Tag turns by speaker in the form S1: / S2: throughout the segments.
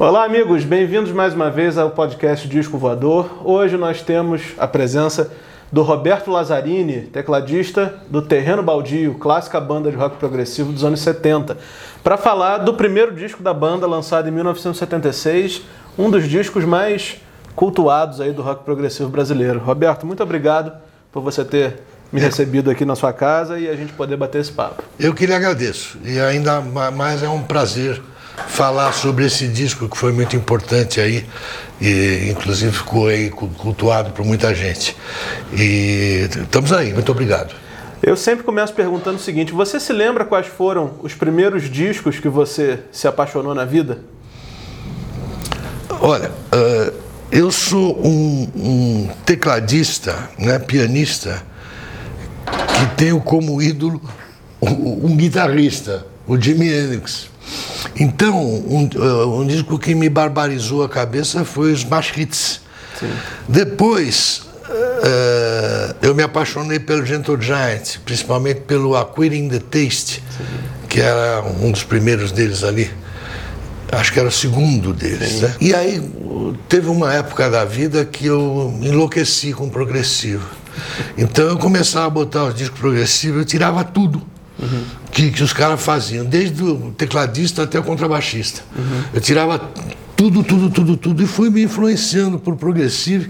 S1: Olá, amigos, bem-vindos mais uma vez ao podcast Disco Voador. Hoje nós temos a presença do Roberto Lazzarini, tecladista do Terreno Baldio, clássica banda de rock progressivo dos anos 70, para falar do primeiro disco da banda, lançado em 1976, um dos discos mais cultuados aí do rock progressivo brasileiro. Roberto, muito obrigado por você ter me recebido aqui na sua casa e a gente poder bater esse papo.
S2: Eu que lhe agradeço e ainda mais é um prazer falar sobre esse disco que foi muito importante aí e inclusive ficou aí cultuado por muita gente. E estamos aí, muito obrigado.
S1: Eu sempre começo perguntando o seguinte: você se lembra quais foram os primeiros discos que você se apaixonou na vida?
S2: Olha, uh, eu sou um, um, tecladista, né, pianista, que tenho como ídolo um, um guitarrista, o Jimi Hendrix. Então, um, uh, um, disco que me barbarizou a cabeça foi os Smash Hits. Sim. Depois, uh, eu me apaixonei pelo Gentle Giant, principalmente pelo Acquiring the Taste, Sim. que era um dos primeiros deles ali. Acho que era o segundo deles. Né? E aí, teve uma época da vida que eu enlouqueci com o progressivo. Então, eu começava a botar os discos progressivos, eu tirava tudo uhum. Que, que os caras faziam, desde o tecladista até o contrabaixista. Uhum. Eu tirava tudo, tudo, tudo, tudo e fui me influenciando por progressivo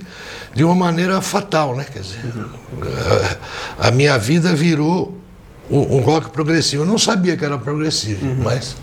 S2: de uma maneira fatal, né? Quer dizer, uhum. a, a, minha vida virou um, um, rock progressivo. Eu não sabia que era progressivo, uhum. mas.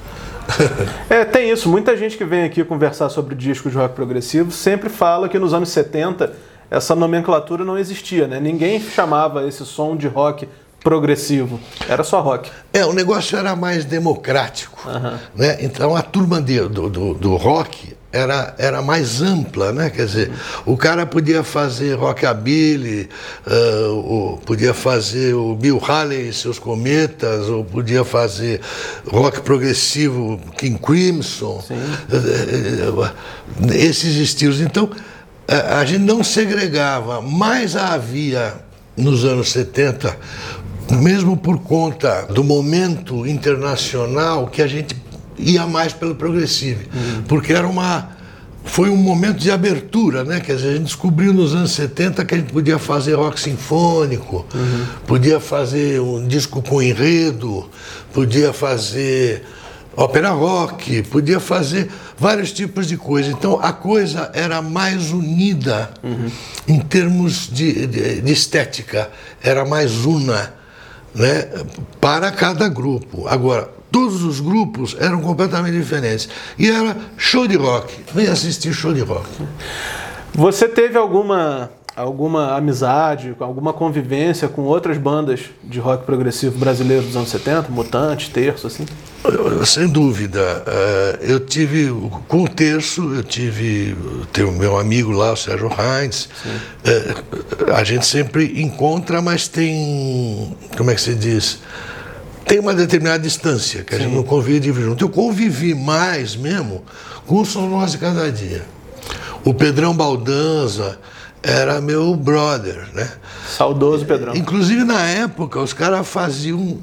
S1: é, tem isso. Muita gente que vem aqui conversar sobre discos de rock progressivo sempre fala que nos anos 70 essa nomenclatura não existia, né? Ninguém chamava esse som de rock progressivo. Era só rock.
S2: É, o negócio era mais democrático. Uhum. Né? Então a turma de, do, do, do, rock era, era mais ampla, né? Quer dizer, o cara podia fazer rockabilly, uh, podia fazer o Bill Haley e seus cometas, ou podia fazer rock progressivo King Crimson, uh, esses estilos. Então a gente não segregava, mas havia nos anos 70 mesmo por conta do momento internacional que a gente ia mais pelo progressivo, uhum. porque era uma foi um momento de abertura, né? Quer dizer, a gente descobriu nos anos 70 que a gente podia fazer rock sinfônico, uhum. podia fazer um disco com enredo, podia fazer ópera rock, podia fazer vários tipos de coisa. Então a coisa era mais unida uhum. em termos de, de, de estética, era mais una né, para cada grupo. Agora, todos os grupos eram completamente diferentes. E era show de rock. Vem assistir show de rock.
S1: Você teve alguma alguma amizade, alguma convivência com outras bandas de rock progressivo brasileiro dos anos 70, Mutante, Terço, assim?
S2: Sem dúvida. Eh, eu tive, com o Terço, eu tive, tem o meu amigo lá, o Sérgio Heinz. Eh, a gente sempre encontra, mas tem, como é que se diz? Tem uma determinada distância, que a Sim. gente não convive junto. Eu convivi mais mesmo com o Nós de Cada Dia. O Pedrão Baldanza, era meu brother, né?
S1: Saudoso Pedrão.
S2: Inclusive na época os caras faziam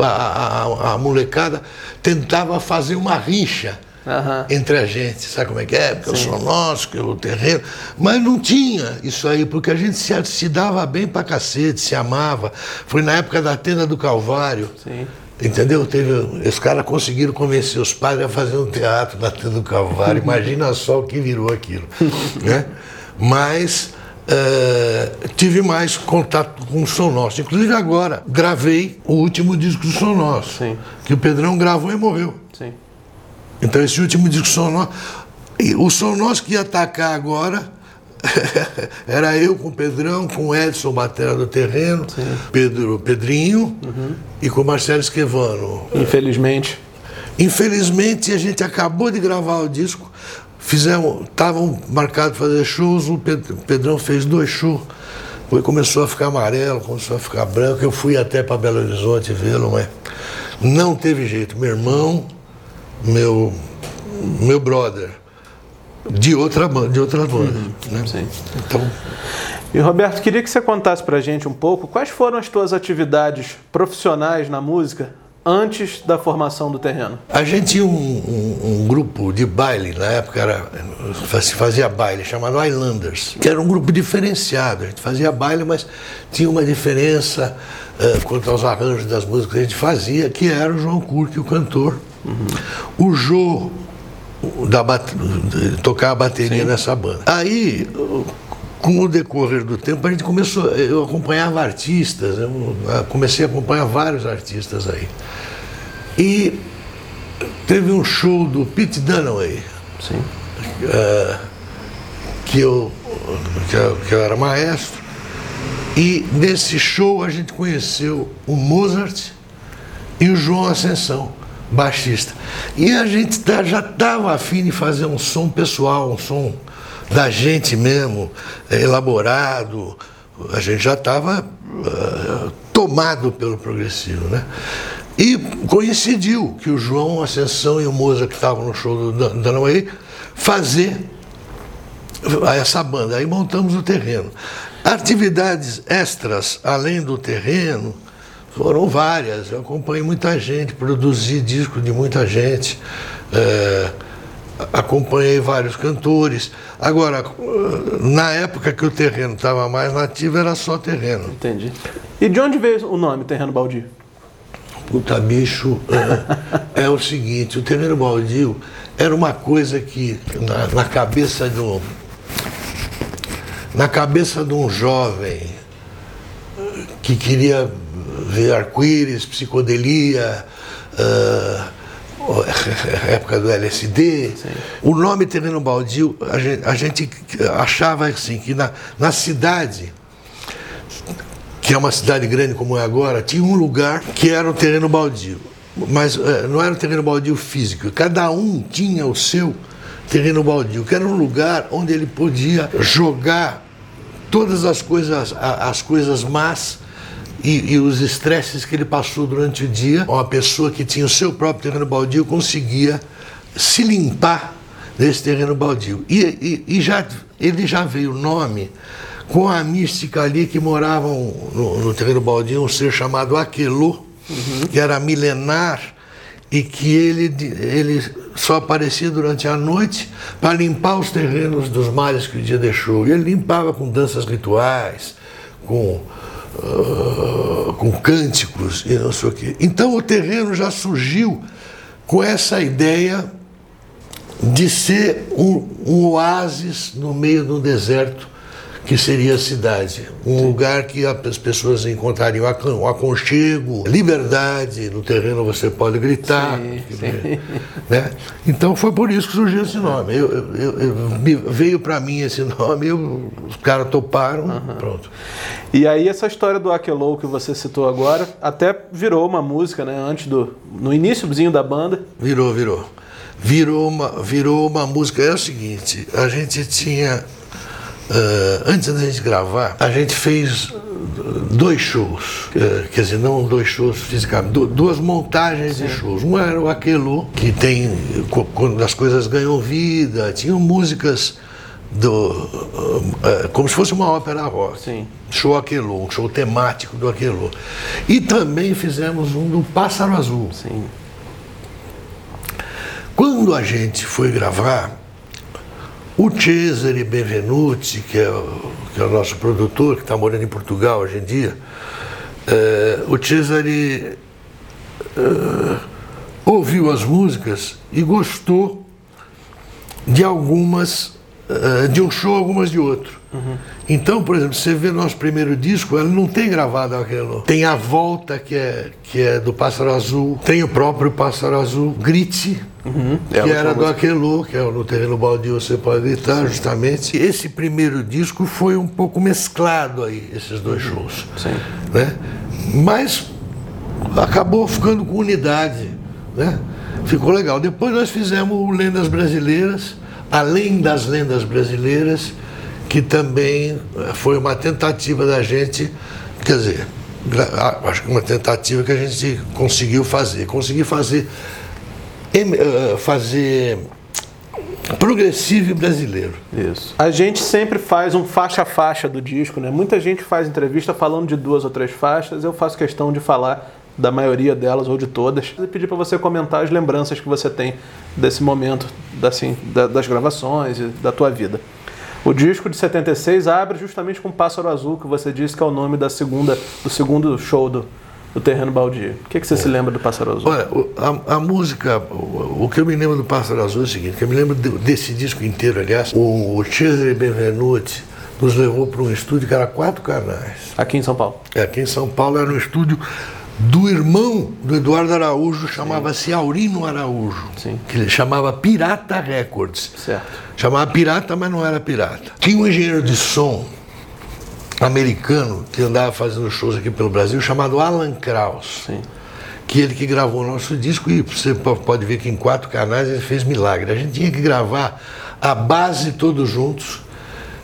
S2: a, a, a, molecada tentava fazer uma rixa uhum. entre a gente, sabe como é que é? Porque Sim. eu sou nosso, que eu o terreno. Mas não tinha isso aí, porque a gente se, se dava bem pra cacete, se amava. Foi na época da tenda do Calvário. Sim. Entendeu? Teve, os caras conseguiram convencer os pais a fazer um teatro na Tenda do Calvário. Imagina só o que virou aquilo. né? Mas uh, tive mais contato com o Som Nosso. Inclusive agora, gravei o último disco do Som Nosso, Sim. que o Pedrão gravou e morreu. Sim. Então esse último disco do Som Nosso, o Som Nosso que ia atacar agora era eu com o Pedrão, com o Edson Batera do Terreno, Sim. Pedro Pedrinho uhum. e com o Marcelo Esquevano.
S1: Infelizmente.
S2: Infelizmente a gente acabou de gravar o disco, Fizemos, estavam marcados fazer shows, o Pedrão fez dois shows. Começou a ficar amarelo, começou a ficar branco. Eu fui até para Belo Horizonte vê-lo, mas não teve jeito. Meu irmão, meu, meu brother, de outra de outra banda. Uhum, né? Sim.
S1: Então. E Roberto, queria que você contasse para gente um pouco quais foram as tuas atividades profissionais na música antes da formação do terreno?
S2: A gente tinha um, um, um, grupo de baile, na época era, se fazia baile, chamado Islanders, que era um grupo diferenciado. A gente fazia baile, mas tinha uma diferença uh, quanto aos arranjos das músicas que a gente fazia, que era o João Curque, o cantor. Uhum. O Jô, da tocar a bateria Sim. nessa banda. Aí, com o decorrer do tempo, a gente começou, eu acompanhava artistas, eu comecei a acompanhar vários artistas aí. E teve um show do Pete Dunaway,
S1: Sim.
S2: Uh, que, eu, que, eu, que eu era maestro, e nesse show a gente conheceu o Mozart e o João Ascensão, baixista. E a gente tá, já estava afim de fazer um som pessoal, um som da gente mesmo, é, elaborado, a gente já estava ah, tomado pelo progressivo, né? E coincidiu que o João Ascensão e o Moza, que estavam no show do Danaway, fazer essa banda. Aí montamos o terreno. Atividades extras, além do terreno, foram várias. Eu acompanhei muita gente, produzi disco de muita gente. É, acompanhei vários cantores. Agora, na época que o terreno estava mais nativo, era só terreno.
S1: Entendi. E de onde veio o nome Terreno Baldio?
S2: Puta bicho, é, é o seguinte, o terreno baldio era uma coisa que na, na cabeça um na cabeça de um jovem que queria ver arco-íris, psicodelia, uh, época do LSD. Sim. O nome terreno baldio, a gente, a gente, achava assim, que na, na cidade, que é uma cidade grande como é agora, tinha um lugar que era o terreno baldio. Mas é, não era um terreno baldio físico, cada um tinha o seu terreno baldio, que era um lugar onde ele podia jogar todas as coisas, as coisas más e, e, os estresses que ele passou durante o dia, uma pessoa que tinha o seu próprio terreno baldio conseguia se limpar desse terreno baldio. E, e, e já, ele já veio o nome com a mística ali que moravam no, no terreno baldio, um ser chamado Aquelô, uhum. que era milenar e que ele, ele só aparecia durante a noite para limpar os terrenos dos males que o dia deixou. E ele limpava com danças rituais, com uh, com cânticos e não sei o quê. Então o terreno já surgiu com essa ideia de ser um, um oásis no meio do deserto que seria a cidade. Um Sim. lugar que as pessoas encontrariam um aconchego, liberdade, no terreno você pode gritar. Sim, sim. Né? Então foi por isso que surgiu esse nome. Eu, eu, eu, veio para mim esse nome, os caras toparam, pronto.
S1: E aí essa história do Aquelou que você citou agora, até virou uma música, né? Antes do. no iníciozinho da banda.
S2: Virou, virou. Virou uma, virou uma música. É o seguinte, a gente tinha antes da gente gravar, a gente fez dois shows, uh, quer dizer, não dois shows fisicamente, duas montagens Sim. de shows. Um era o Aquelo, que tem, quando as coisas ganham vida, tinham músicas do, como se fosse uma ópera rock.
S1: Sim.
S2: Show Aquelo, um show temático do Aquelo. E também fizemos um do Pássaro Azul.
S1: Sim.
S2: Quando a gente foi gravar, o Cesare Benvenuti, que é, o, que é o nosso produtor, que está morando em Portugal hoje em dia, é, o Cesare é, ouviu as músicas e gostou de algumas, é, de um show, algumas de outro. Uhum. Então, por exemplo, você vê nosso primeiro disco, ela não tem gravado aquilo. Tem a volta que é, que é do Pássaro Azul, tem o próprio Pássaro Azul, Grite, uhum. que é era do Aquelô, que é no terreno baldio você pode gritar, justamente. Esse primeiro disco foi um pouco mesclado aí, esses dois uhum. shows.
S1: Sim.
S2: Né? Mas acabou ficando com unidade, né? Ficou legal. Depois nós fizemos Lendas Brasileiras, além das lendas brasileiras, que também eh, foi uma tentativa da gente, quer dizer, acho que uma tentativa que a gente conseguiu fazer. Conseguiu fazer, fazer progressivo brasileiro.
S1: Isso. A gente sempre faz um faixa a faixa do disco, né? Muita gente faz entrevista falando de duas ou três faixas, eu faço questão de falar da maioria delas ou de todas. E pedir para você comentar as lembranças que você tem desse momento, assim, das gravações e da tua vida. O disco de 76 abre justamente com Pássaro Azul, que você disse que é o nome da segunda, do segundo show do, do Terreno Baldio. O que, que você é. se lembra do Pássaro Azul?
S2: Olha, a, a música, o, o, que eu me lembro do Pássaro Azul é o seguinte, que eu me lembro desse disco inteiro, aliás, o, o Cesare Benvenuti nos levou para um estúdio que era quatro canais.
S1: Aqui em São Paulo?
S2: É, aqui em São Paulo era um estúdio do irmão do Eduardo Araújo, chamava-se Aurino Araújo, Sim. que ele chamava Pirata Records.
S1: Certo.
S2: Chamava Pirata, mas não era pirata. Tinha um engenheiro de som americano que andava fazendo shows aqui pelo Brasil, chamado Alan Krauss. Sim. Que ele que gravou o nosso disco, e você pode ver que em quatro canais ele fez milagre. A gente tinha que gravar a base todos juntos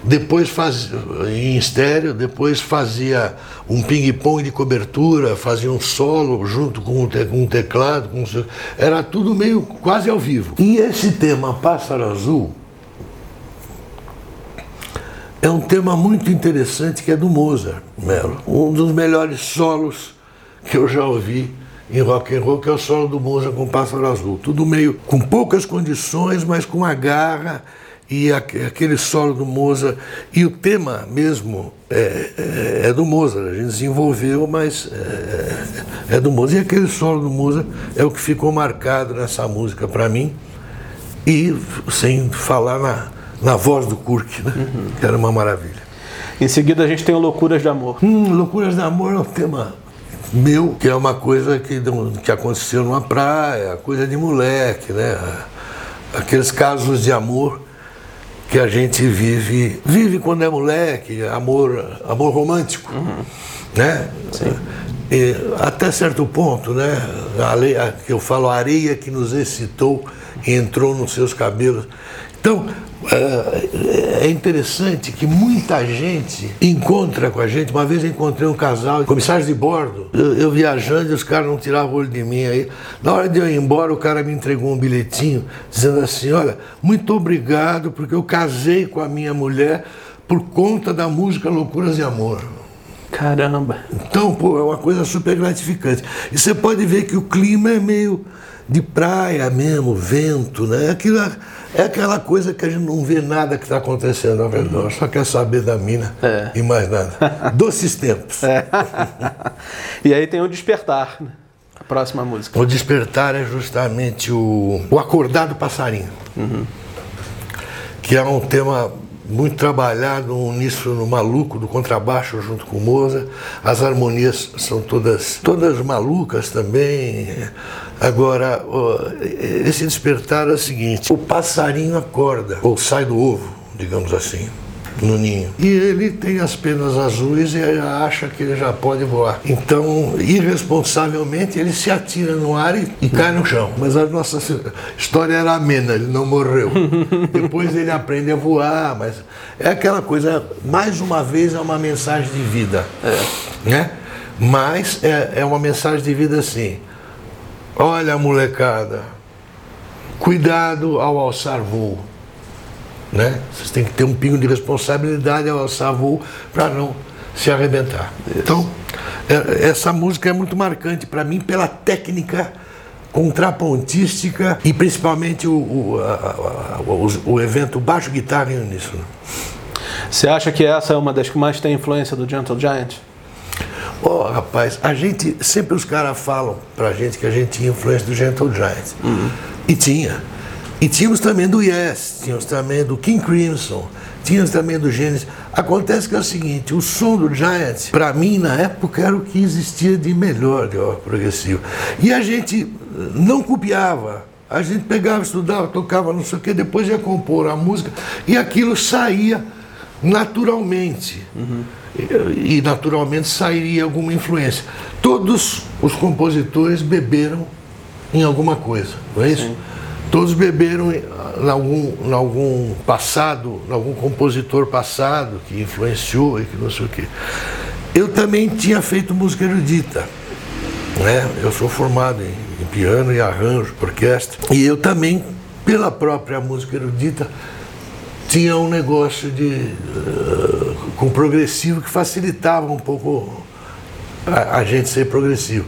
S2: depois fazia em estéreo, depois fazia um ping-pong de cobertura, fazia um solo junto com um, te, com um teclado, com um, era tudo meio quase ao vivo. E esse tema Pássaro Azul é um tema muito interessante que é do Mozart, Melo. Um dos melhores solos que eu já ouvi em rock and roll, que é o solo do Mozart com Pássaro Azul. Tudo meio com poucas condições, mas com a garra e aquele solo do Mozart, e o tema mesmo é, é, é do Mozart, a gente desenvolveu, mas é, é, do Mozart. E aquele solo do Mozart é o que ficou marcado nessa música para mim, e sem falar na, na voz do Kurk, né? Uhum. que era uma maravilha.
S1: Em seguida a gente tem o Loucuras de Amor.
S2: Hum, Loucuras de Amor é um tema meu, que é uma coisa que, que aconteceu numa praia, coisa de moleque, né? Aqueles casos de amor que a gente vive, vive quando é moleque, amor, amor romântico, uhum. né? Sim. E, até certo ponto, né? A lei, a, eu falo, a areia que nos excitou e entrou nos seus cabelos. Então, é, é interessante que muita gente encontra com a gente. Uma vez eu encontrei um casal, comissários de bordo, eu, eu viajando e os caras não tiravam o olho de mim aí. Na hora de eu ir embora, o cara me entregou um bilhetinho dizendo assim: Olha, muito obrigado, porque eu casei com a minha mulher por conta da música Loucuras de Amor.
S1: Caramba!
S2: Então, pô, é uma coisa super gratificante. E você pode ver que o clima é meio de praia mesmo, vento, né? Aquilo é aquela coisa que a gente não vê nada que está acontecendo ao redor, uhum. só quer saber da mina é. e mais nada. Doces tempos. É.
S1: e aí tem o Despertar, né? a próxima música.
S2: O Despertar é justamente o, o Acordado Passarinho, uhum. que é um tema muito trabalhado, um no maluco do contrabaixo junto com o Moza. As harmonias são todas, todas malucas também. Agora, esse despertar é o seguinte: o passarinho acorda, ou sai do ovo, digamos assim no ninho. E ele tem as penas azuis e acha que ele já pode voar. Então, irresponsavelmente, ele se atira no ar e, e cai no chão. Mas a nossa história era amena, ele não morreu. Depois ele aprende a voar, mas é aquela coisa, mais uma vez, é uma mensagem de vida. É. Né? Mas é, é uma mensagem de vida assim. Olha, molecada, cuidado ao alçar voo. Né? Vocês têm que ter um pingo de responsabilidade ao alçar voo para não se arrebentar. Isso. Então, é, essa música é muito marcante para mim pela técnica contrapontística e principalmente o, o, a, a, o, o evento baixo guitarra em uníssono.
S1: Você acha que essa é uma das que mais tem influência do Gentle Giant?
S2: Oh, rapaz, a gente sempre os caras falam pra gente que a gente tinha influência do Gentle Giant. Uhum. E tinha. E tínhamos também do Yes, tínhamos também do King Crimson, tínhamos também do Genesis. Acontece que é o seguinte, o som do Giant, para mim, na época, era o que existia de melhor de rock progressivo. E a gente não copiava. A gente pegava, estudava, tocava, não sei o quê, depois ia compor a música e aquilo saía naturalmente. Uhum. E, e naturalmente sairia alguma influência. Todos os compositores beberam em alguma coisa, não é isso? Sim. Todos beberam em algum, em algum passado, em algum compositor passado que influenciou e que não sei o quê. Eu também tinha feito música erudita. Né? Eu sou formado em, em piano e arranjo, orquestra. E eu também, pela própria música erudita, tinha um negócio de uh, com progressivo que facilitava um pouco a, a gente ser progressivo.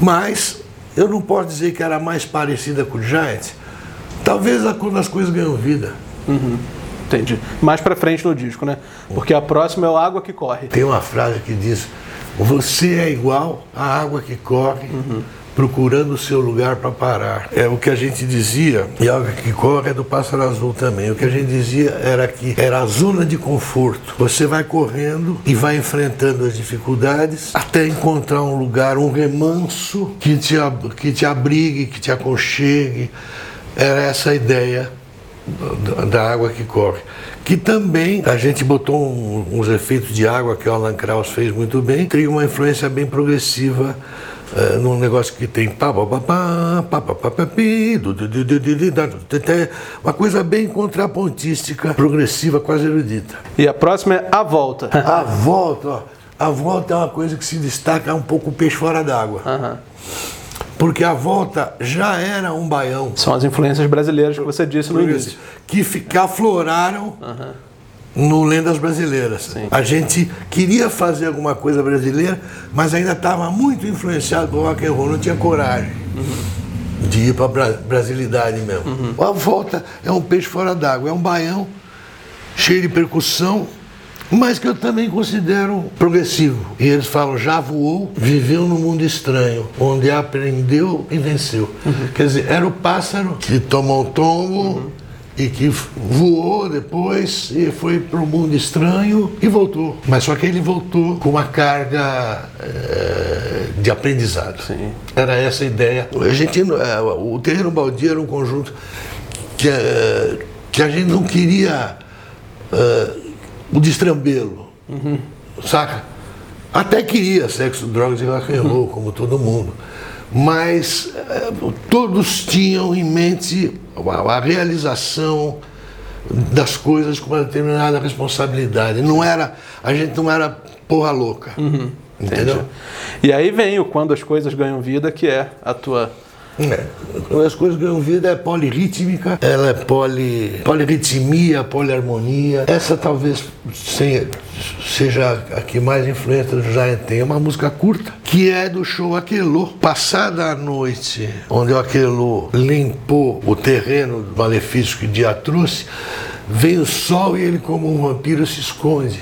S2: Mas eu não posso dizer que era mais parecida com o Giant. Talvez a- quando as coisas ganham vida.
S1: Entendi. Mais pra frente no disco, né? Porque a próxima é o Água que Corre.
S2: Tem uma frase que diz: Você é igual à água que corre, procurando o seu lugar para parar. É o que a gente dizia, e a água que corre é do pássaro azul também. O que a gente dizia era que era a zona de conforto. Você vai correndo e vai enfrentando as dificuldades até encontrar um lugar, um remanso que te, que te abrigue, que te aconchegue. Era essa a ideia da- água que corre. Que também a gente botou um- uns efeitos de água que o Alan Krauss fez muito bem, tem uma influência bem progressiva é, num negócio que tem uma coisa bem contrapontística, progressiva, quase erudita.
S1: E a próxima é A Volta.
S2: a Volta, ó. A Volta é uma coisa que se destaca um pouco o peixe fora d'água.
S1: Uhum.
S2: Porque a Volta já era um baião.
S1: São as influências brasileiras que você disse no início.
S2: Que, que afloraram... Uhum no Lendas Brasileiras. A gente queria fazer alguma coisa brasileira, mas ainda estava muito influenciado pelo rock and roll, não tinha coragem de ir para a brasilidade mesmo. A volta é um peixe fora d'água, é um baião cheio de percussão, mas que eu também considero progressivo. E eles falam, já voou, viveu no mundo estranho, onde aprendeu e venceu. Quer dizer, era o pássaro que tomou um tombo e que voou depois e foi para o mundo estranho e voltou. Mas só que ele voltou com uma carga eh, de aprendizado.
S1: Sim.
S2: Era essa a ideia. A gente, o terreno baldio era um conjunto que, eh, que a gente não queria eh, o destrambelo, saca? Até queria sexo, drogas e rock and roll, como todo mundo. Mas eh, todos tinham em mente a, a realização das coisas com uma determinada responsabilidade. Não era, a gente não era porra louca. Entendeu?
S1: E aí vem o Quando as Coisas Ganham Vida, que é a tua.
S2: É. Quando as coisas ganham vida é polirrítmica, ela é poli, polirritmia, poliharmonia. Essa talvez se- seja a que mais influência do Giant tem. É uma música curta, que é do show Aquelô. Passada a noite, onde o Aquelô limpou o terreno do malefício que o dia trouxe, vem o sol e ele, como um vampiro, se esconde.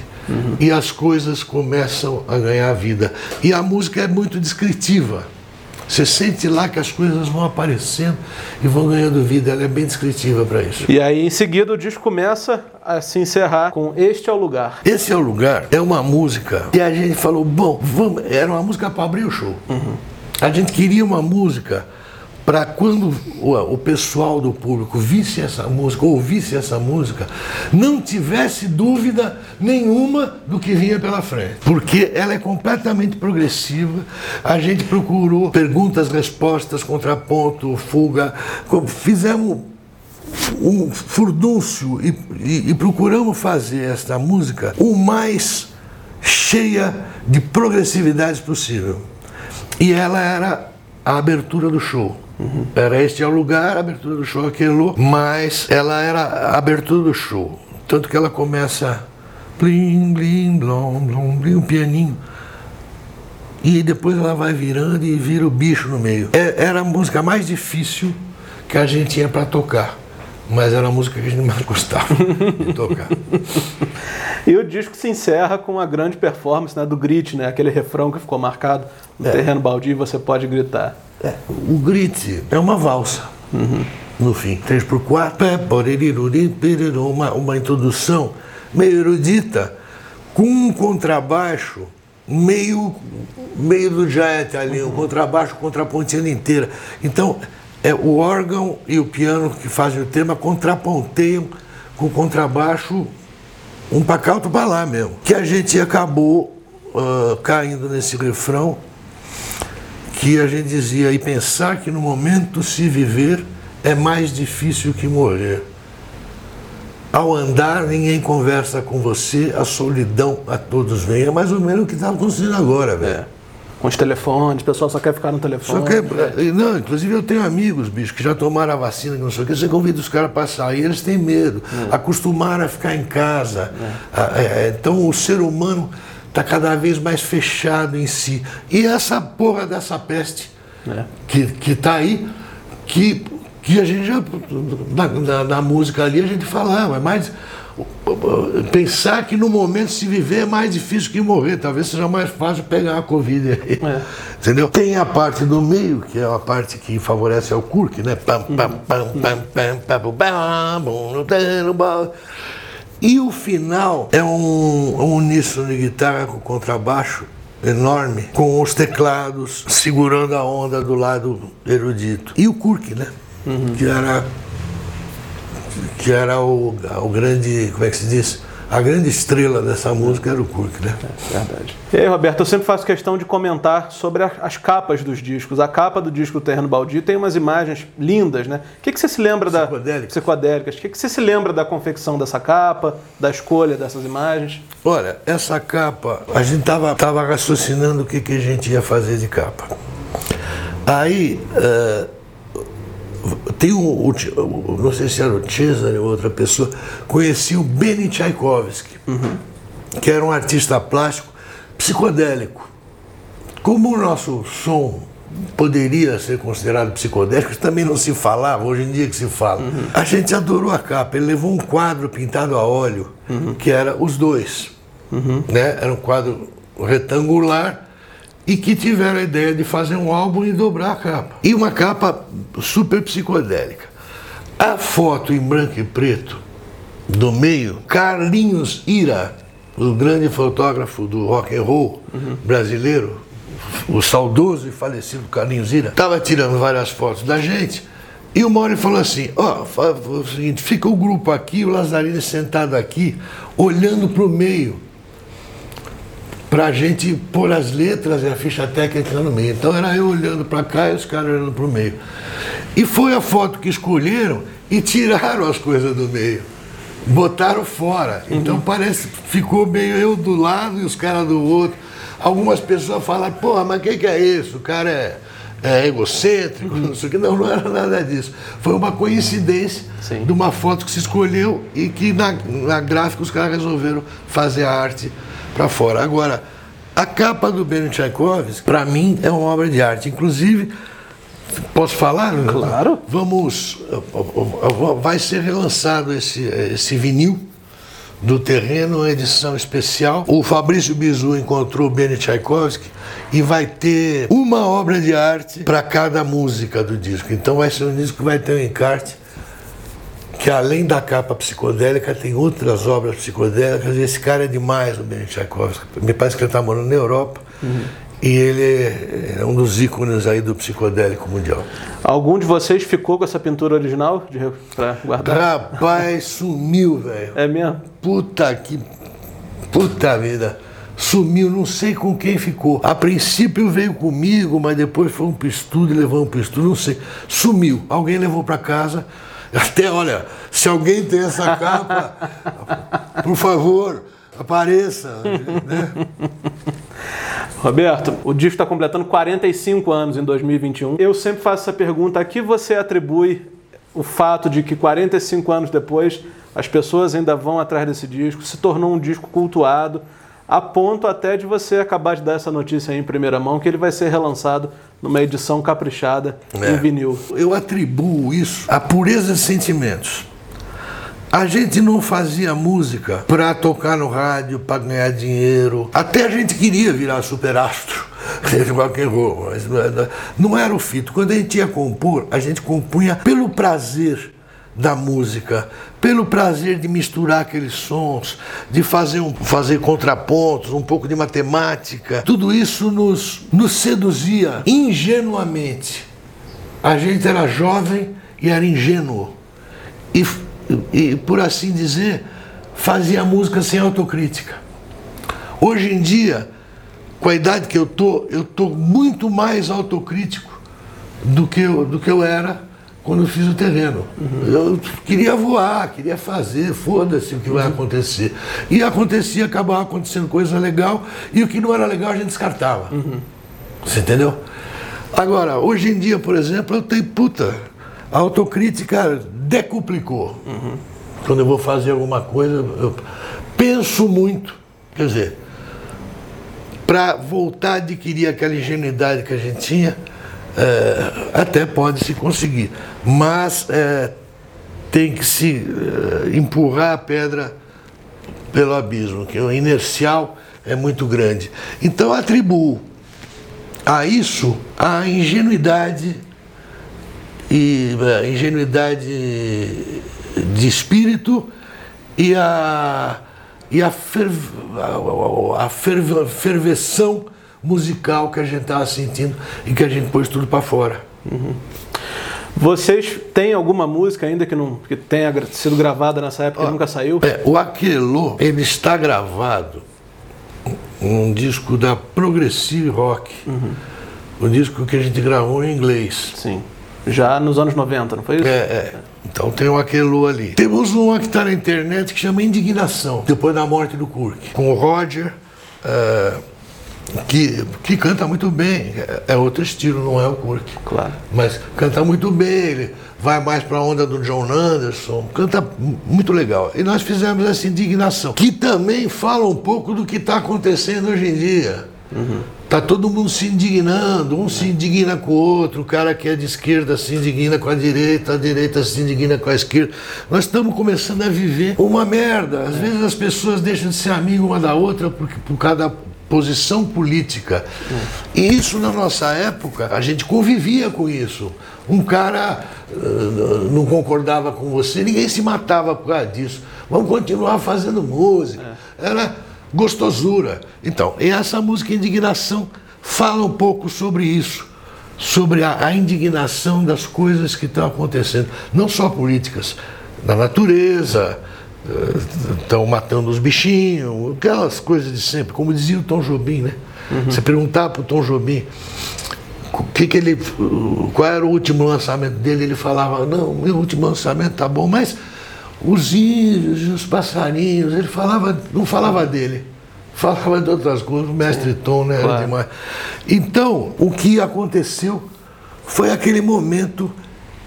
S2: E as coisas começam a ganhar vida. E a música é muito descritiva. Você sente lá que as coisas vão aparecendo e vão ganhando vida. Ela é bem descritiva para isso.
S1: E aí em seguida o disco começa a se encerrar com Este é o Lugar.
S2: Esse é o lugar, é uma música. E a gente falou, bom, vamos. Era uma música para abrir o show. A gente queria uma música para quando o, pessoal do público visse essa música, ouvisse essa música, não tivesse dúvida nenhuma do que vinha pela frente. Porque ela é completamente progressiva. A gente procurou perguntas, respostas, contraponto, fuga. Fizemos um furdúncio e, e- e procuramos fazer esta música o mais cheia de progressividades possível. E ela era a abertura do show. Era este é o lugar, a abertura do show aquilo, mas ela era a abertura do show. Tanto que ela começa blim, blim, blom, blom, blim, um pianinho. E depois ela vai virando e vira o bicho no meio. É- Era a música mais difícil que a gente tinha para tocar. Mas era a música que a gente mais gostava de tocar.
S1: E o disco se encerra com a grande performance né, do Grit, né? Aquele refrão que ficou marcado no terreno baldio, você pode gritar.
S2: É, o grit é uma valsa. No fim, 3 por 4 uma, uma introdução meio erudita, com um contrabaixo meio, meio do Giant ali, um contrabaixo contrapontando inteira. Então, é o órgão e o piano que fazem o tema contraponteiam com o contrabaixo um outro para lá mesmo. Que a gente acabou ah, caindo nesse refrão que a gente dizia e pensar que no momento se viver é mais difícil que morrer. Ao andar, ninguém conversa com você, a solidão a todos vem. É mais ou menos o que está acontecendo agora, velho.
S1: É. Com os telefones, o pessoal só quer ficar no telefone.
S2: Só que, não, inclusive eu tenho amigos, bicho, que já tomaram a vacina, que não sei o que, você convida os caras para sair, eles têm medo, acostumaram a ficar em casa. Ah, é, é, então o ser humano está cada vez mais fechado em si. E essa porra dessa peste é. que, que tá aí, que, que a gente já, na, na, na música ali, a gente falava, mas pensar que no momento se viver é mais difícil que morrer, talvez seja mais fácil pegar a Covid aí. É. Entendeu? Tem a parte do meio, que é a parte que favorece ao Kurk, né? E o final é um, um uníssono de guitarra com contrabaixo enorme, com os teclados segurando a onda do lado erudito. E o Kurk, né? Uhum. Que era que era o, o grande, como é que se diz? a grande estrela dessa música era o Cook, né?
S1: É verdade. E aí, Roberto, eu sempre faço questão de comentar sobre as capas dos discos. A capa do disco Terreno Baldio tem umas imagens lindas, né? O que, que você se lembra da. Psicodélicas. O que, que você se lembra da confecção dessa capa, da escolha dessas imagens?
S2: Olha, essa capa, a gente estava tava raciocinando o que, que a gente ia fazer de capa. Aí. Uh, tem um, um, não sei se era o Cesare ou outra pessoa, conheci o Benny Tchaikovsky, uhum. que era um artista plástico psicodélico. Como o nosso som poderia ser considerado psicodélico, também não se falava, hoje em dia que se fala. Uhum. A gente adorou a capa, ele levou um quadro pintado a óleo, uhum. que era os dois. Uhum. Né? Era um quadro retangular e que tiveram a ideia de fazer um álbum e dobrar a capa. E uma capa super psicodélica. A foto em branco e preto do meio, Carlinhos Ira, o grande fotógrafo do rock and roll uhum. brasileiro, o saudoso e falecido Carlinhos Ira, estava tirando várias fotos da gente. E o Mauri falou assim: ó, oh, o seguinte, fica o grupo aqui, o Lazarino sentado aqui, olhando para o meio para a gente pôr as letras e a ficha técnica no meio. Então era eu olhando para cá e os caras olhando para o meio. E foi a foto que escolheram e tiraram as coisas do meio. Botaram fora. Então uhum. parece ficou meio eu do lado e os caras do outro. Algumas pessoas falam, porra, mas o que, que é isso? O cara é, é egocêntrico, uhum. não sei o que. Não, não era nada disso. Foi uma coincidência Sim. de uma foto que se escolheu e que na, na gráfica os caras resolveram fazer a arte para fora. Agora, a capa do Benny Tchaikovsky, para mim, é uma obra de arte. Inclusive, posso falar?
S1: Claro.
S2: Vamos, vai ser relançado esse, esse vinil do terreno, uma edição especial. O Fabrício Bizu encontrou o Benny Tchaikovsky e vai ter uma obra de arte para cada música do disco. Então vai ser um disco que vai ter um encarte que além da capa psicodélica tem outras obras psicodélicas. E esse cara é demais, o Ben Tchaikovsky. Me parece que ele está morando na Europa. Uhum. E ele é um dos ícones aí do psicodélico mundial.
S1: Algum de vocês ficou com essa pintura original para guardar?
S2: Rapaz, sumiu, velho.
S1: É mesmo?
S2: Puta que. Puta vida. Sumiu, não sei com quem ficou. A princípio veio comigo, mas depois foi um estudo e levou um estudo, não sei. Sumiu. Alguém levou para casa até, olha, se alguém tem essa capa, por favor, apareça. Né?
S1: Roberto, o disco está completando 45 anos em 2021. Eu sempre faço essa pergunta: a que você atribui o fato de que 45 anos depois as pessoas ainda vão atrás desse disco, se tornou um disco cultuado? A ponto até de você acabar de dar essa notícia em primeira mão que ele vai ser relançado numa edição caprichada é. em vinil.
S2: Eu atribuo isso à pureza de sentimentos. A gente não fazia música para tocar no rádio, para ganhar dinheiro. Até a gente queria virar superastro de mas não era o fito. Quando a gente ia compor, a gente compunha pelo prazer da música, pelo prazer de misturar aqueles sons, de fazer, um, fazer contrapontos, um pouco de matemática. Tudo isso nos, nos seduzia ingenuamente. A gente era jovem e era ingênuo. E, e por assim dizer, fazia música sem autocrítica. Hoje em dia, com a idade que eu tô, eu tô muito mais autocrítico do que eu, do que eu era quando eu fiz o terreno. Uhum. Eu queria voar, queria fazer, foda-se o que vai acontecer. E acontecia, acabava acontecendo coisa legal, e o que não era legal a gente descartava. Uhum. Você entendeu? Agora, hoje em dia, por exemplo, eu tenho puta. A autocrítica decuplicou. Uhum. Quando eu vou fazer alguma coisa, eu penso muito. Quer dizer, para voltar a adquirir aquela ingenuidade que a gente tinha, é, até pode se conseguir. Mas é, tem que se é, empurrar a pedra pelo abismo, que o inercial é muito grande. Então atribuo a isso a ingenuidade e a ingenuidade de espírito e a e a, ferv, a, a ferv, ferveção musical que a gente estava sentindo e que a gente pôs tudo para fora. Uhum.
S1: Vocês têm alguma música ainda que não que tenha sido gravada nessa época e nunca saiu?
S2: É, o Aquelô, ele está gravado num disco da Progressive Rock. Uhum. O disco que a gente gravou em inglês.
S1: Sim. Já nos anos 90, não foi isso?
S2: É, é. Então tem o Aquelô ali. Temos uma que está na internet que chama Indignação, depois da morte do Kurk. Com o Roger. Uh, que, que canta muito bem, é outro estilo, não é o Kurk.
S1: Claro.
S2: Mas canta muito bem, ele vai mais para a onda do John Anderson, canta muito legal. E nós fizemos essa indignação, que também fala um pouco do que está acontecendo hoje em dia. Uhum. Tá todo mundo se indignando, um se indigna com o outro, o cara que é de esquerda se indigna com a direita, a direita se indigna com a esquerda. Nós estamos começando a viver uma merda. Às vezes as pessoas deixam de ser amigo uma da outra porque, por cada posição política. E isso na nossa época, a gente convivia com isso. Um cara uh, não concordava com você, ninguém se matava por causa disso. Vamos continuar fazendo música. É. Era gostosura. Então, e essa música Indignação fala um pouco sobre isso, sobre a, a indignação das coisas que estão acontecendo, não só políticas, na natureza estão matando os bichinhos, aquelas coisas de sempre, como dizia o Tom Jobim, né? Uhum. Você perguntar para o Tom Jobim o que, que ele, qual era o último lançamento dele, ele falava, não, meu último lançamento tá bom, mas os índios, os passarinhos, ele falava, não falava dele, falava de outras coisas, o mestre Tom, né? Claro. Demais. Então, o que aconteceu foi aquele momento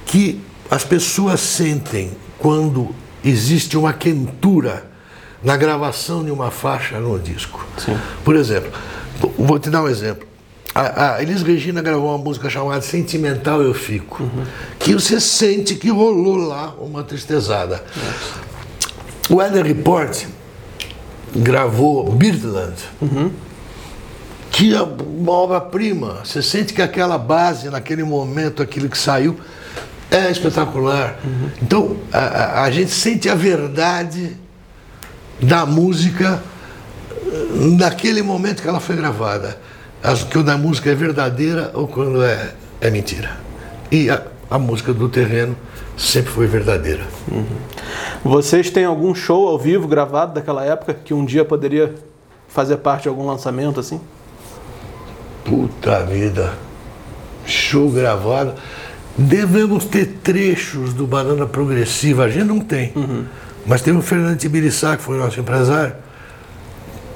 S2: que as pessoas sentem quando existe uma quentura na gravação de uma faixa no disco. Sim. Por exemplo, vou te dar um exemplo. A, a Elis Regina gravou uma música chamada Sentimental Eu Fico, uhum. que você sente que rolou lá uma tristezada. O Weather Report gravou Birdland, uhum. que é uma obra-prima. Você sente que aquela base, naquele momento, aquilo que saiu, é espetacular. Uhum. Então, a, a, gente sente a verdade da música eh, naquele momento que ela foi gravada. Que quando a música é verdadeira ou quando é, é mentira. E a, a música do terreno sempre foi verdadeira. Uhum.
S1: Vocês têm algum show ao vivo gravado daquela época que um dia poderia fazer parte de algum lançamento assim?
S2: Puta vida. Show gravado. Devemos ter trechos do Banana Progressiva, a gente não tem. Uhum. Mas tem o Fernando Tibiriçá, que foi nosso empresário,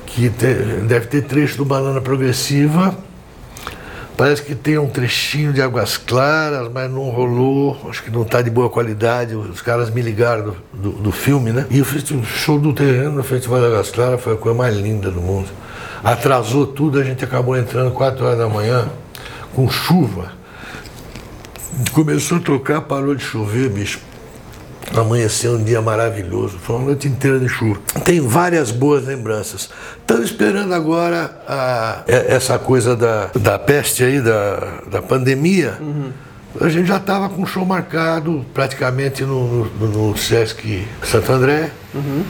S2: que te, deve ter trecho do Banana Progressiva. Parece que tem um trechinho de Águas Claras, mas não rolou, acho que não está de boa qualidade. Os caras me ligaram do, do, do filme, né? E o show do terreno no Festival de Águas Claras foi a coisa mais linda do mundo. Atrasou tudo, a gente acabou entrando 4 horas da manhã, com chuva Começou a tocar, parou de chover, bicho. Amanheceu um dia maravilhoso, foi uma noite inteira de chuva. Tem várias boas lembranças. Estamos esperando agora a, essa coisa da, da peste aí, da, da pandemia. Uhum. A gente já estava com o show marcado praticamente no, no, no Sesc Santo André. Uhum.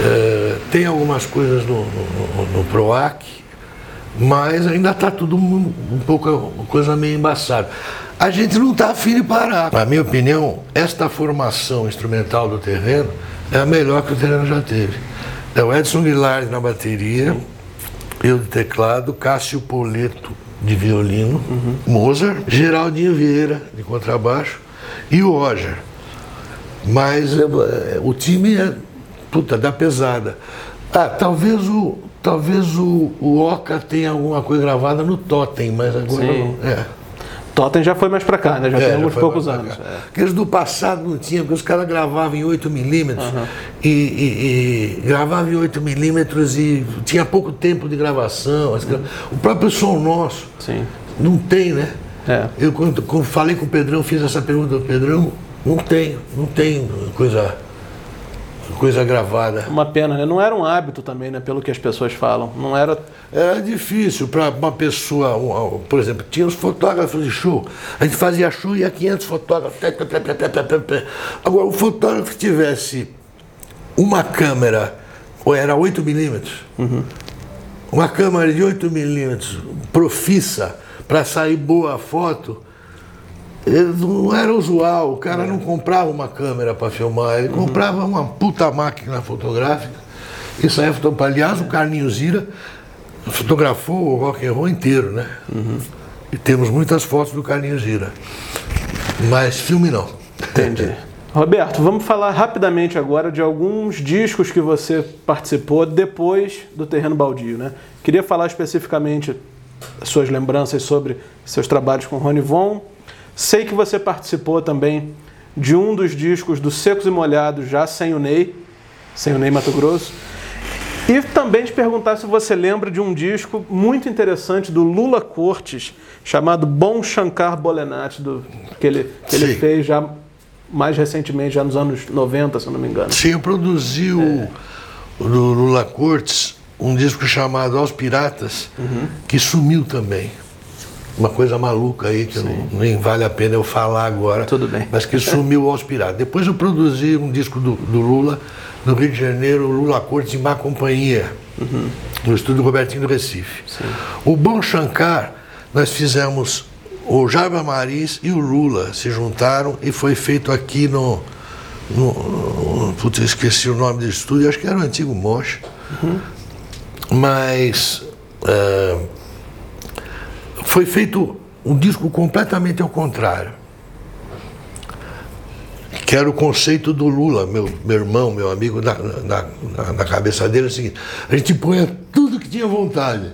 S2: É, tem algumas coisas no, no, no PROAC, mas ainda está tudo um, um pouco coisa meio embaçada a gente não está afim de parar. Na minha opinião, esta formação instrumental do terreno é a melhor que o terreno já teve. É o Edson Guilherme na bateria, eu de teclado, Cássio Poleto de violino, uhum. Mozart, Geraldinho Vieira de contrabaixo e o Roger. Mas é, o time é puta, da pesada. Ah, talvez o, talvez o, o Oca tenha alguma coisa gravada no Totem, mas agora Sim. não. É.
S1: Totem já foi mais pra cá, né? Já
S2: É,
S1: tem uns
S2: foi
S1: poucos anos. é.
S2: Aqueles do passado não tinha, porque os caras gravavam em 8mm e, e, e gravavam em 8mm e tinha pouco tempo de gravação. gra- O próprio som nosso
S1: Sim.
S2: não tem, né?
S1: É.
S2: Eu quando, quando falei com o Pedrão, fiz essa pergunta ao Pedrão, não tem, não tem coisa, coisa gravada.
S1: Uma pena, né? Não era um hábito também, né? Pelo que as pessoas falam. Não era.
S2: Era difícil para uma pessoa, um- por exemplo, tinha os fotógrafos de show. A gente fazia show e ia 500 fotógrafos. Agora, o fotógrafo que tivesse uma câmera, ou era 8 milímetros, uma câmera de 8 milímetros profissa para sair boa foto, não era usual. O cara não comprava uma câmera para filmar, ele comprava uma puta máquina fotográfica e saía fotografando. Aliás, o Carlinhos Zira fotografou o rock and roll inteiro, né? E temos muitas fotos do Carlinhos Zira. Mas filme não.
S1: Entendi. Roberto, vamos falar rapidamente agora de alguns discos que você participou depois do Terreno Baldio, né? Queria falar especificamente suas lembranças sobre seus trabalhos com Rony Von. Sei que você participou também de um dos discos do Secos e Molhados, já sem o Ney, sem o Ney Mato Grosso. E também te perguntar se você lembra de um disco muito interessante do Lula Cortes, chamado Bom Shankar Bolenat, do, que, ele, que ele fez já mais recentemente, já nos anos 90, se eu não me engano.
S2: Sim, eu produzi o, o do Lula Cortes um disco chamado Aos Piratas, que sumiu também. Uma coisa maluca aí que não, nem vale a pena eu falar agora.
S1: Tudo bem.
S2: Mas que sumiu aos piratas. Depois eu produzi um disco do, do Lula, no Rio de Janeiro, Lula Cortes em Má Companhia, no estúdio Robertinho do Recife. O Bom Shankar, nós fizemos o Jarba Maris e o Lula se juntaram e foi feito aqui no. no, no putz, esqueci o nome do estúdio, acho que era o antigo Mocha. Mas. eh, foi feito um disco completamente ao contrário. Que era o conceito do Lula, meu, meu irmão, meu amigo, na, na, na- cabeça dele é o seguinte: a gente põe tudo que tinha vontade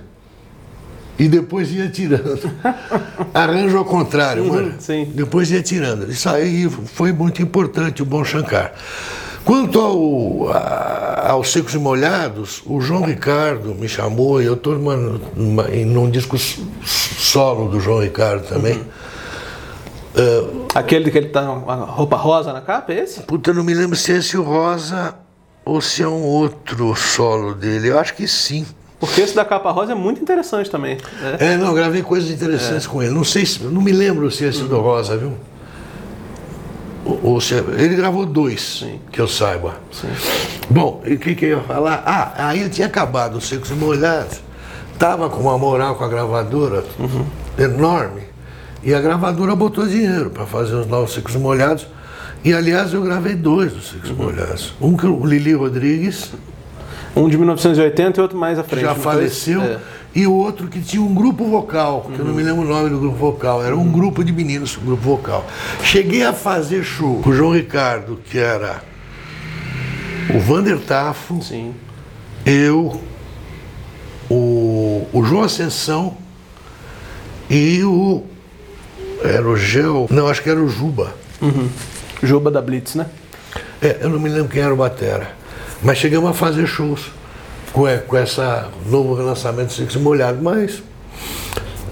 S2: e depois ia tirando. Arranjo ao contrário, mano.
S1: sim.
S2: Depois ia tirando. Isso aí foi muito importante, o Bom Shankar. Quanto ao, a- aos Secos e Molhados, o João Ricardo me chamou e eu estou em num disco solo do João Ricardo também.
S1: Aquele que ele tá com a roupa rosa na capa, é esse?
S2: Puta, eu não me lembro se é esse o Rosa ou se é um outro solo dele. Eu acho que sim.
S1: Porque esse da capa rosa é muito interessante também. né?
S2: É, não, gravei coisas interessantes com ele. Não sei se, não me lembro se é esse do Rosa, viu? Ou, ou se ele gravou dois, que eu saiba. Bom, e o que, que eu ia falar? Ah, aí ele tinha acabado os Secos e Molhados. Tava com uma moral com a gravadora enorme. E a gravadora botou dinheiro para fazer os novos Secos e Molhados. E aliás, eu gravei dois dos Secos e Molhados. Um que o Lili Rodrigues,
S1: Um de 1980 e outro mais à frente.
S2: já faleceu,
S1: É.
S2: e outro que tinha um grupo vocal, que eu não me lembro o nome do grupo vocal, era um grupo de meninos, um grupo vocal. Cheguei a fazer show com o João Ricardo, que era o Vander Tafo,
S1: Sim.
S2: eu, o, o João Ascensão e o. Era o Gel. Não, acho que era o Juba.
S1: Juba da Blitz, né?
S2: É, eu não me lembro quem era o Batera. Mas chegamos a fazer shows com, e- com essa novo relançamento do Sexo Molhado, mas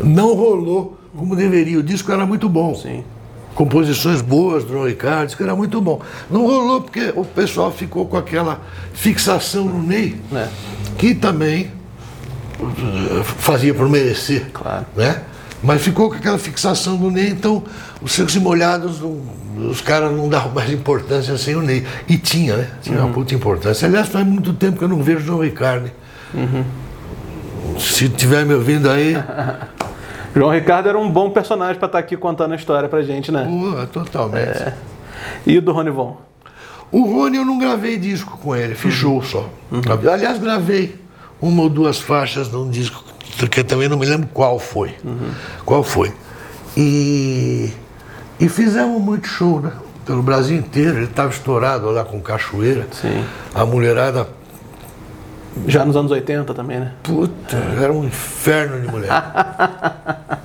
S2: não rolou como deveria. O disco era muito bom.
S1: Sim.
S2: Composições boas do João Ricardo, o disco era muito bom. Não rolou porque o pessoal ficou com aquela fixação no Ney,
S1: É.
S2: que também fazia por merecer.
S1: Claro.
S2: Né? Mas ficou com aquela fixação do Ney, então os secos e molhados, os caras não davam mais importância sem o Ney. E tinha, né? Tinha uma puta importância. Aliás, faz muito tempo que eu não vejo o João Ricardo. hein? Se tiver me ouvindo aí,
S1: João Ricardo era um bom personagem pra estar aqui contando a história pra gente, né?
S2: pô, totalmente.
S1: E o do Rony Von?
S2: O Rony eu não gravei disco com ele, fiz show só. Aliás, gravei uma ou duas faixas num disco que eu também não me lembro qual foi. Qual foi. E, e fizemos muito show, né? Pelo Brasil inteiro. Ele estava estourado lá com Cachoeira.
S1: Sim.
S2: A mulherada,
S1: Já nos anos 80 também, né?
S2: puta, era um inferno de mulher.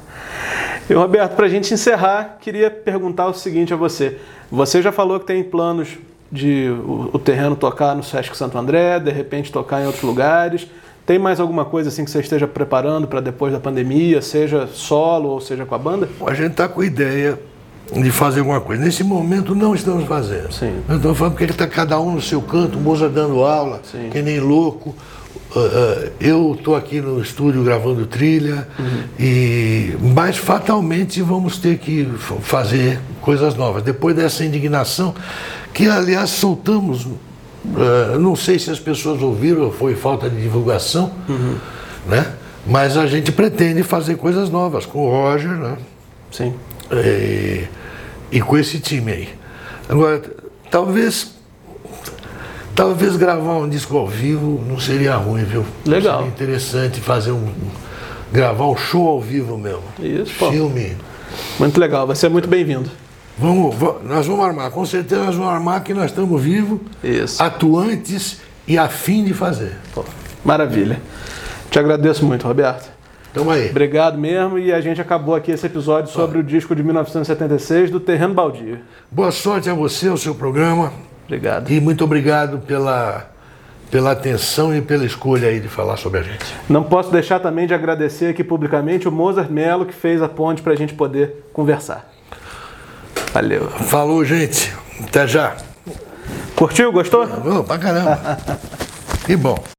S1: E Roberto, para a gente encerrar, queria perguntar o seguinte a você. Você já falou que tem planos de o, o terreno tocar no Sesc Santo André, de repente tocar em outros lugares. Tem mais alguma coisa assim que você esteja preparando para depois da pandemia, seja solo ou seja com a banda?
S2: A gente está com ideia de fazer alguma coisa. Nesse momento não estamos fazendo.
S1: Sim.
S2: Nós estamos falando porque está cada um no seu canto, o Moza dando aula,
S1: Sim.
S2: que nem louco. Uh, eu estou aqui no estúdio gravando trilha,
S1: Uhum.
S2: e mas fatalmente vamos ter que fazer coisas novas. Depois dessa indignação, que aliás soltamos, uh, não sei se as pessoas ouviram, foi falta de divulgação,
S1: Uhum.
S2: né? mas a gente pretende fazer coisas novas com o Roger, né?
S1: Sim.
S2: e, e com esse time aí. Agora, talvez talvez gravar um disco ao vivo não seria ruim, viu?
S1: Legal.
S2: Seria interessante fazer um gravar um show ao vivo mesmo.
S1: Isso, pô.
S2: Filme.
S1: Muito legal, vai ser muito bem-vindo.
S2: Vamos, va- nós vamos armar, com certeza nós vamos armar que nós estamos vivos,
S1: Isso.
S2: atuantes e a fim de fazer.
S1: Pô, maravilha. Te agradeço muito, Roberto.
S2: Então aí.
S1: Obrigado mesmo e a gente acabou aqui esse episódio sobre o disco de 1976 do Terreno Baldio.
S2: Boa sorte a você, ao seu programa.
S1: Obrigado.
S2: E muito obrigado pela, pela atenção e pela escolha aí de falar sobre a gente.
S1: Não posso deixar também de agradecer aqui publicamente o Mozart Mello que fez a ponte para a gente poder conversar. Valeu.
S2: Falou, gente. Até já.
S1: Curtiu? Gostou?
S2: Oh, pra caramba. Que bom.